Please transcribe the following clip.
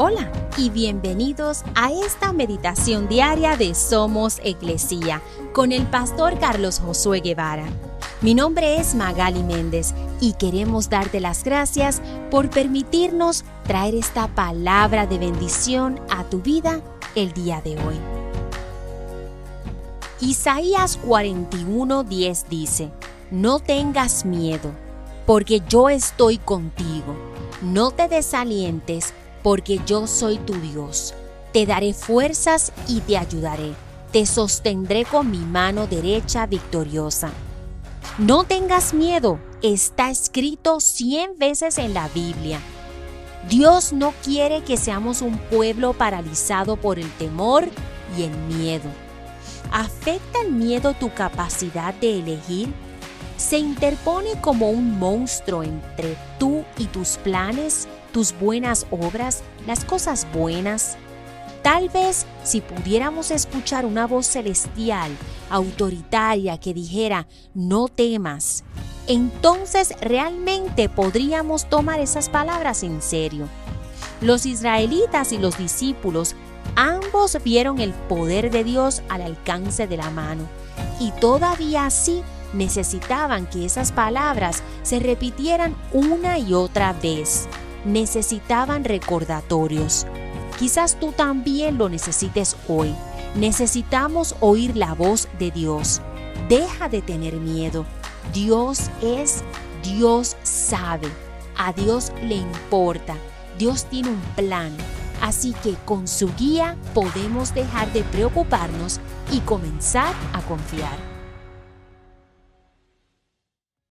Hola y bienvenidos a esta meditación diaria de Somos Iglesia con el pastor Carlos Josué Guevara. Mi nombre es Magali Méndez y queremos darte las gracias por permitirnos traer esta palabra de bendición a tu vida el día de hoy. Isaías 41:10 dice, No tengas miedo, porque yo estoy contigo. No te desalientes, porque yo soy tu Dios. Te daré fuerzas y te ayudaré. Te sostendré con mi mano derecha victoriosa. No tengas miedo, está escrito cien veces en la Biblia. Dios no quiere que seamos un pueblo paralizado por el temor y el miedo. ¿Afecta el miedo tu capacidad de elegir? ¿Se interpone como un monstruo entre tú y tus planes? Tus buenas obras, las cosas buenas. Tal vez si pudiéramos escuchar una voz celestial, autoritaria, que dijera, no temas, entonces realmente podríamos tomar esas palabras en serio. Los israelitas y los discípulos ambos vieron el poder de Dios al alcance de la mano y todavía así necesitaban que esas palabras se repitieran una y otra vez necesitaban recordatorios. Quizás tú también lo necesites hoy. Necesitamos oír la voz de Dios. Deja de tener miedo. Dios es, Dios sabe. A Dios le importa. Dios tiene un plan. Así que con su guía podemos dejar de preocuparnos y comenzar a confiar.